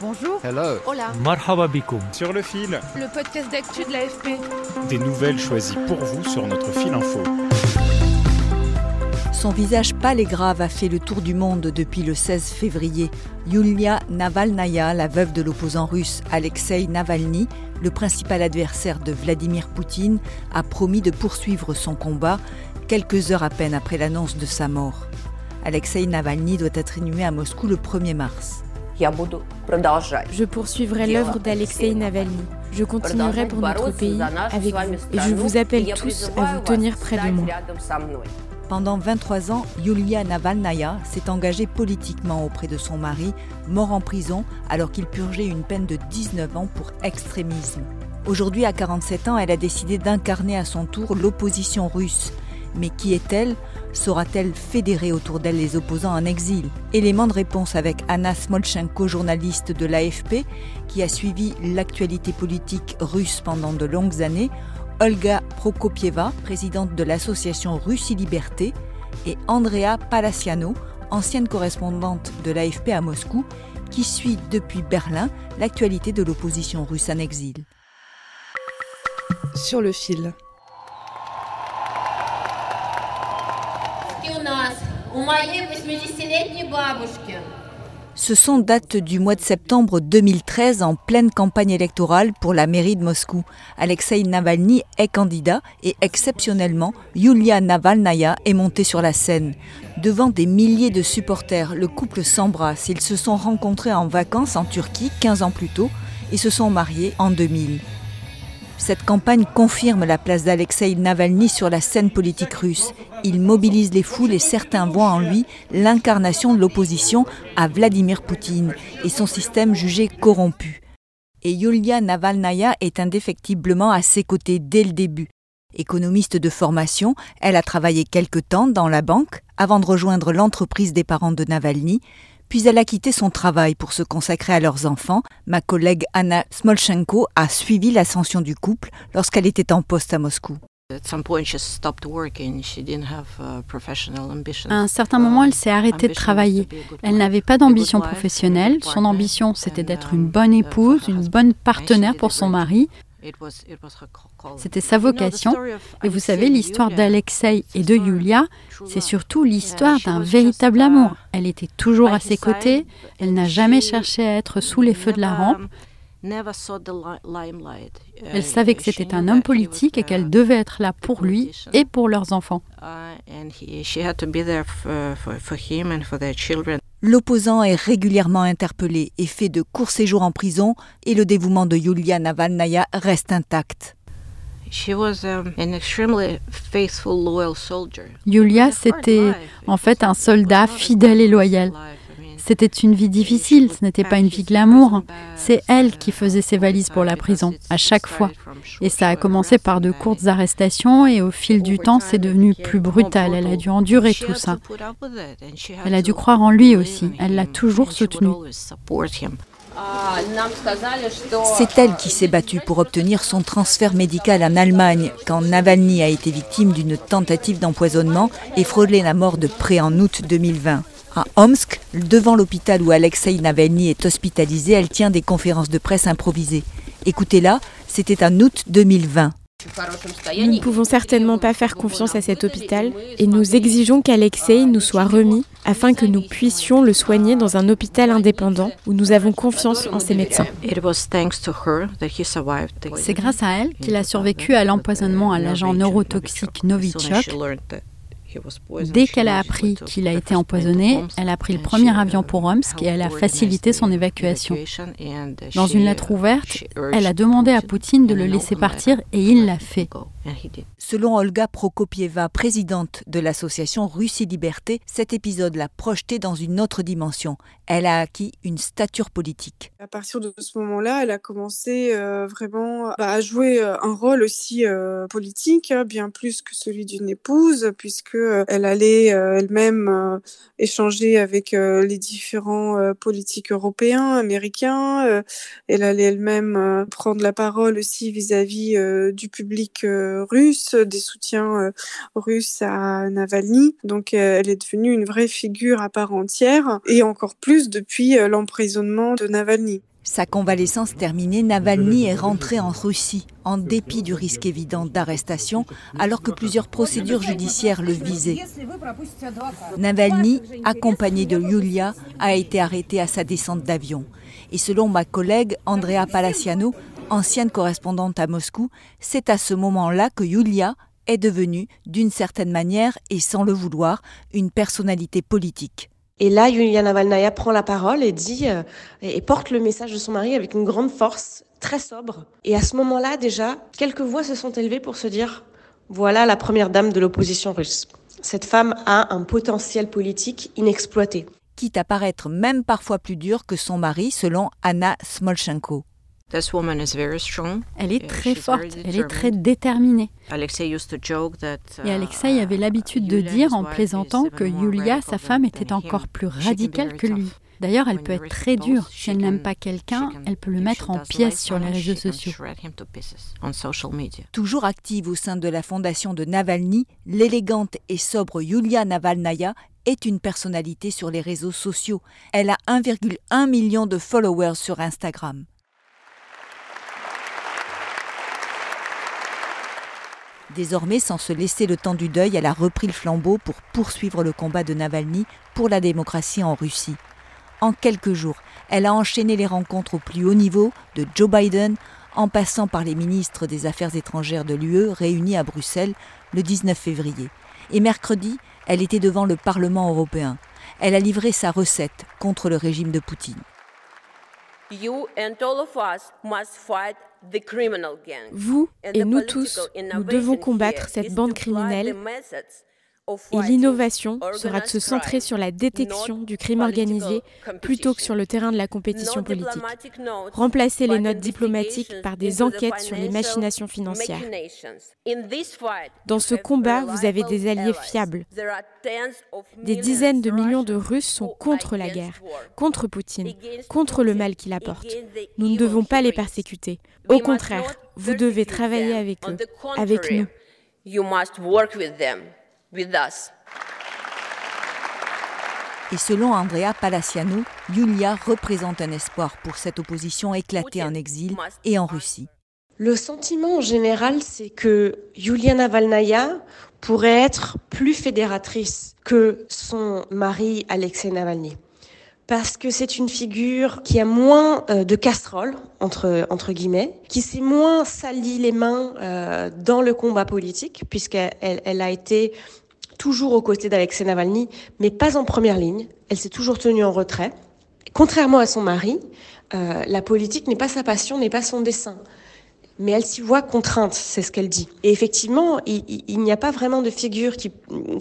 Bonjour. Hello. Hola. Marhaba bikoum. Sur le fil, Le podcast d'actu de l'AFP. des nouvelles choisies pour vous sur notre fil info. Son visage pâle et grave a fait le tour du monde depuis le 16 février. Yulia Navalnaya, la veuve de l'opposant russe Alexei Navalny, le principal adversaire de Vladimir Poutine, a promis de poursuivre son combat quelques heures à peine après l'annonce de sa mort. Alexei Navalny doit être inhumé à Moscou le 1er mars. Je poursuivrai l'œuvre d'Alexei Navalny. Je continuerai pour notre pays avec vous. Et je vous appelle tous à vous tenir près de moi. Pendant 23 ans, Yulia Navalnaya s'est engagée politiquement auprès de son mari, mort en prison alors qu'il purgeait une peine de 19 ans pour extrémisme. Aujourd'hui, à 47 ans, elle a décidé d'incarner à son tour l'opposition russe. Mais qui est-elle? Saura-t-elle fédérer autour d'elle les opposants en exil? Élément de réponse avec Anna Smolchenko, journaliste de l'AFP, qui a suivi l'actualité politique russe pendant de longues années, Olga Prokopieva, présidente de l'association Russie Liberté, et Andrea Palaciano, ancienne correspondante de l'AFP à Moscou, qui suit depuis Berlin l'actualité de l'opposition russe en exil. Sur le fil. Ce son date du mois de septembre 2013 en pleine campagne électorale pour la mairie de Moscou. Alexei Navalny est candidat et exceptionnellement, Yulia Navalnaya est montée sur la scène. Devant des milliers de supporters, le couple s'embrasse. Ils se sont rencontrés en vacances en Turquie 15 ans plus tôt et se sont mariés en 2000. Cette campagne confirme la place d'Alexei Navalny sur la scène politique russe. Il mobilise les foules et certains voient en lui l'incarnation de l'opposition à Vladimir Poutine et son système jugé corrompu. Et Yulia Navalnaya est indéfectiblement à ses côtés dès le début. Économiste de formation, elle a travaillé quelque temps dans la banque avant de rejoindre l'entreprise des parents de Navalny, puis elle a quitté son travail pour se consacrer à leurs enfants. Ma collègue Anna Smolchenko a suivi l'ascension du couple lorsqu'elle était en poste à Moscou. À un certain moment, elle s'est arrêtée de travailler. Elle n'avait pas d'ambition professionnelle. Son ambition, c'était d'être une bonne épouse, une bonne partenaire pour son mari. C'était sa vocation. Et vous savez, l'histoire d'Alexei et de Yulia, c'est surtout l'histoire d'un véritable amour. Elle était toujours à ses côtés. Elle n'a jamais cherché à être sous les feux de la rampe. Elle savait que c'était un homme politique et qu'elle devait être là pour lui et pour leurs enfants. L'opposant est régulièrement interpellé et fait de courts séjours en prison et le dévouement de Yulia Navalnaya reste intact. Yulia, c'était en fait un soldat fidèle et loyal. C'était une vie difficile, ce n'était pas une vie glamour. C'est elle qui faisait ses valises pour la prison, à chaque fois. Et ça a commencé par de courtes arrestations et au fil du temps, c'est devenu plus brutal. Elle a dû endurer tout ça. Elle a dû croire en lui aussi. Elle l'a toujours soutenu. C'est elle qui s'est battue pour obtenir son transfert médical en Allemagne quand Navalny a été victime d'une tentative d'empoisonnement et frôlé la mort de près en août 2020. À Omsk, devant l'hôpital où Alexei Navalny est hospitalisé, elle tient des conférences de presse improvisées. Écoutez-la, c'était en août 2020. Nous ne pouvons certainement pas faire confiance à cet hôpital et nous exigeons qu'Alexei nous soit remis afin que nous puissions le soigner dans un hôpital indépendant où nous avons confiance en ses médecins. C'est grâce à elle qu'il a survécu à l'empoisonnement à l'agent neurotoxique Novichok Dès qu'elle a appris qu'il a été empoisonné, elle a pris le premier avion pour Omsk et elle a facilité son évacuation. Dans une lettre ouverte, elle a demandé à Poutine de le laisser partir et il l'a fait. Selon Olga Prokopieva, présidente de l'association Russie Liberté, cet épisode l'a projetée dans une autre dimension. Elle a acquis une stature politique. À partir de ce moment-là, elle a commencé euh, vraiment bah, à jouer euh, un rôle aussi euh, politique, hein, bien plus que celui d'une épouse, puisque elle allait elle-même échanger avec les différents politiques européens, américains. elle allait elle-même prendre la parole aussi vis-à-vis du public russe, des soutiens russes à Navalny. Donc elle est devenue une vraie figure à part entière, et encore plus depuis l'emprisonnement de Navalny. Sa convalescence terminée, Navalny est rentré en Russie, en dépit du risque évident d'arrestation, alors que plusieurs procédures judiciaires le visaient. Navalny, accompagné de Yulia, a été arrêté à sa descente d'avion. Et selon ma collègue Andrea Palaciano, ancienne correspondante à Moscou, c'est à ce moment-là que Yulia est devenue, d'une certaine manière et sans le vouloir, une personnalité politique. Et là, Yulia Navalnaya prend la parole et dit euh, et porte le message de son mari avec une grande force, très sobre. Et à ce moment-là, déjà, quelques voix se sont élevées pour se dire voilà la première dame de l'opposition russe. Cette femme a un potentiel politique inexploité. Quitte à paraître même parfois plus dur que son mari, selon Anna Smolchenko. Elle est très forte, elle est très déterminée. Et Alexei avait uh, l'habitude de dire en plaisantant que Yulia, sa femme, était encore plus radicale que lui. D'ailleurs, elle peut être très dure. Si elle n'aime pas quelqu'un, elle peut le mettre en pièces sur les réseaux sociaux. Toujours active au sein de la fondation de Navalny, l'élégante et sobre Yulia Navalnaya est une personnalité sur les réseaux sociaux. Elle a 1,1 million de followers sur Instagram. Désormais, sans se laisser le temps du deuil, elle a repris le flambeau pour poursuivre le combat de Navalny pour la démocratie en Russie. En quelques jours, elle a enchaîné les rencontres au plus haut niveau, de Joe Biden en passant par les ministres des Affaires étrangères de l'UE réunis à Bruxelles le 19 février. Et mercredi, elle était devant le Parlement européen. Elle a livré sa recette contre le régime de Poutine. Vous et nous tous, nous devons combattre cette bande criminelle et l'innovation sera de se centrer sur la détection du crime organisé plutôt que sur le terrain de la compétition politique. Remplacer les notes diplomatiques par des enquêtes sur les machinations financières. Dans ce combat, vous avez des alliés fiables. Des dizaines de millions de Russes sont contre la guerre, contre Poutine, contre le mal qu'il apporte. Nous ne devons pas les persécuter. Au contraire, vous devez travailler avec eux, avec nous. Et selon Andrea Palaciano, Yulia représente un espoir pour cette opposition éclatée en exil et en Russie. Le sentiment en général, c'est que Yulia Navalnaya pourrait être plus fédératrice que son mari Alexei Navalny parce que c'est une figure qui a moins euh, de casserole entre entre guillemets, qui s'est moins sali les mains euh, dans le combat politique, puisqu'elle elle, a été toujours aux côtés d'Alexei Navalny, mais pas en première ligne. Elle s'est toujours tenue en retrait. Contrairement à son mari, euh, la politique n'est pas sa passion, n'est pas son dessin mais elle s'y voit contrainte, c'est ce qu'elle dit. Et effectivement, il, n'y a pas vraiment de figure qui,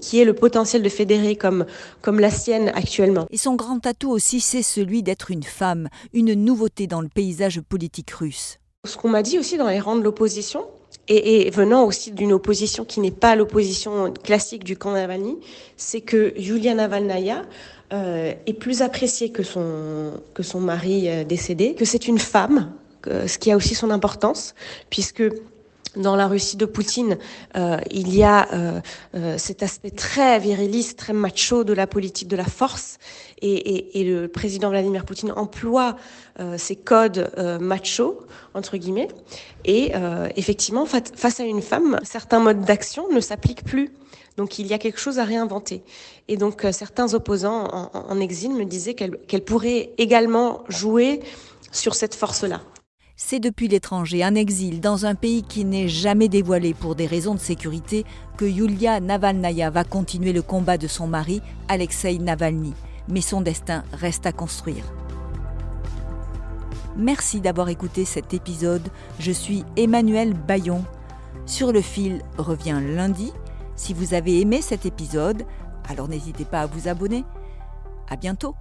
qui ait le potentiel de fédérer comme, comme la sienne actuellement. Et son grand atout aussi, c'est celui d'être une femme, une nouveauté dans le paysage politique russe. Ce qu'on m'a dit aussi dans les rangs de l'opposition, et, venant aussi d'une opposition qui n'est pas l'opposition classique du camp Navalny, c'est que Yulia Navalnaya euh, est plus appréciée que son, que son mari euh, décédé, que c'est une femme ce qui a aussi son importance, puisque dans la Russie de Poutine, euh, il y a euh, euh, cet aspect très viriliste, très macho de la politique de la force, et, le président Vladimir Poutine emploie ces codes macho entre guillemets. Et effectivement, face à une femme, certains modes d'action ne s'appliquent plus. Donc il y a quelque chose à réinventer. Et donc certains opposants en, exil me disaient qu'elle qu'elle pourrait également jouer sur cette force-là. C'est depuis l'étranger, en exil, dans un pays qui n'est jamais dévoilé pour des raisons de sécurité, que Yulia Navalnaya va continuer le combat de son mari, Alexei Navalny. Mais son destin reste à construire. Merci d'avoir écouté cet épisode. Je suis Emmanuel Bayon. Sur le fil revient lundi. Si vous avez aimé cet épisode, alors n'hésitez pas à vous abonner. À bientôt!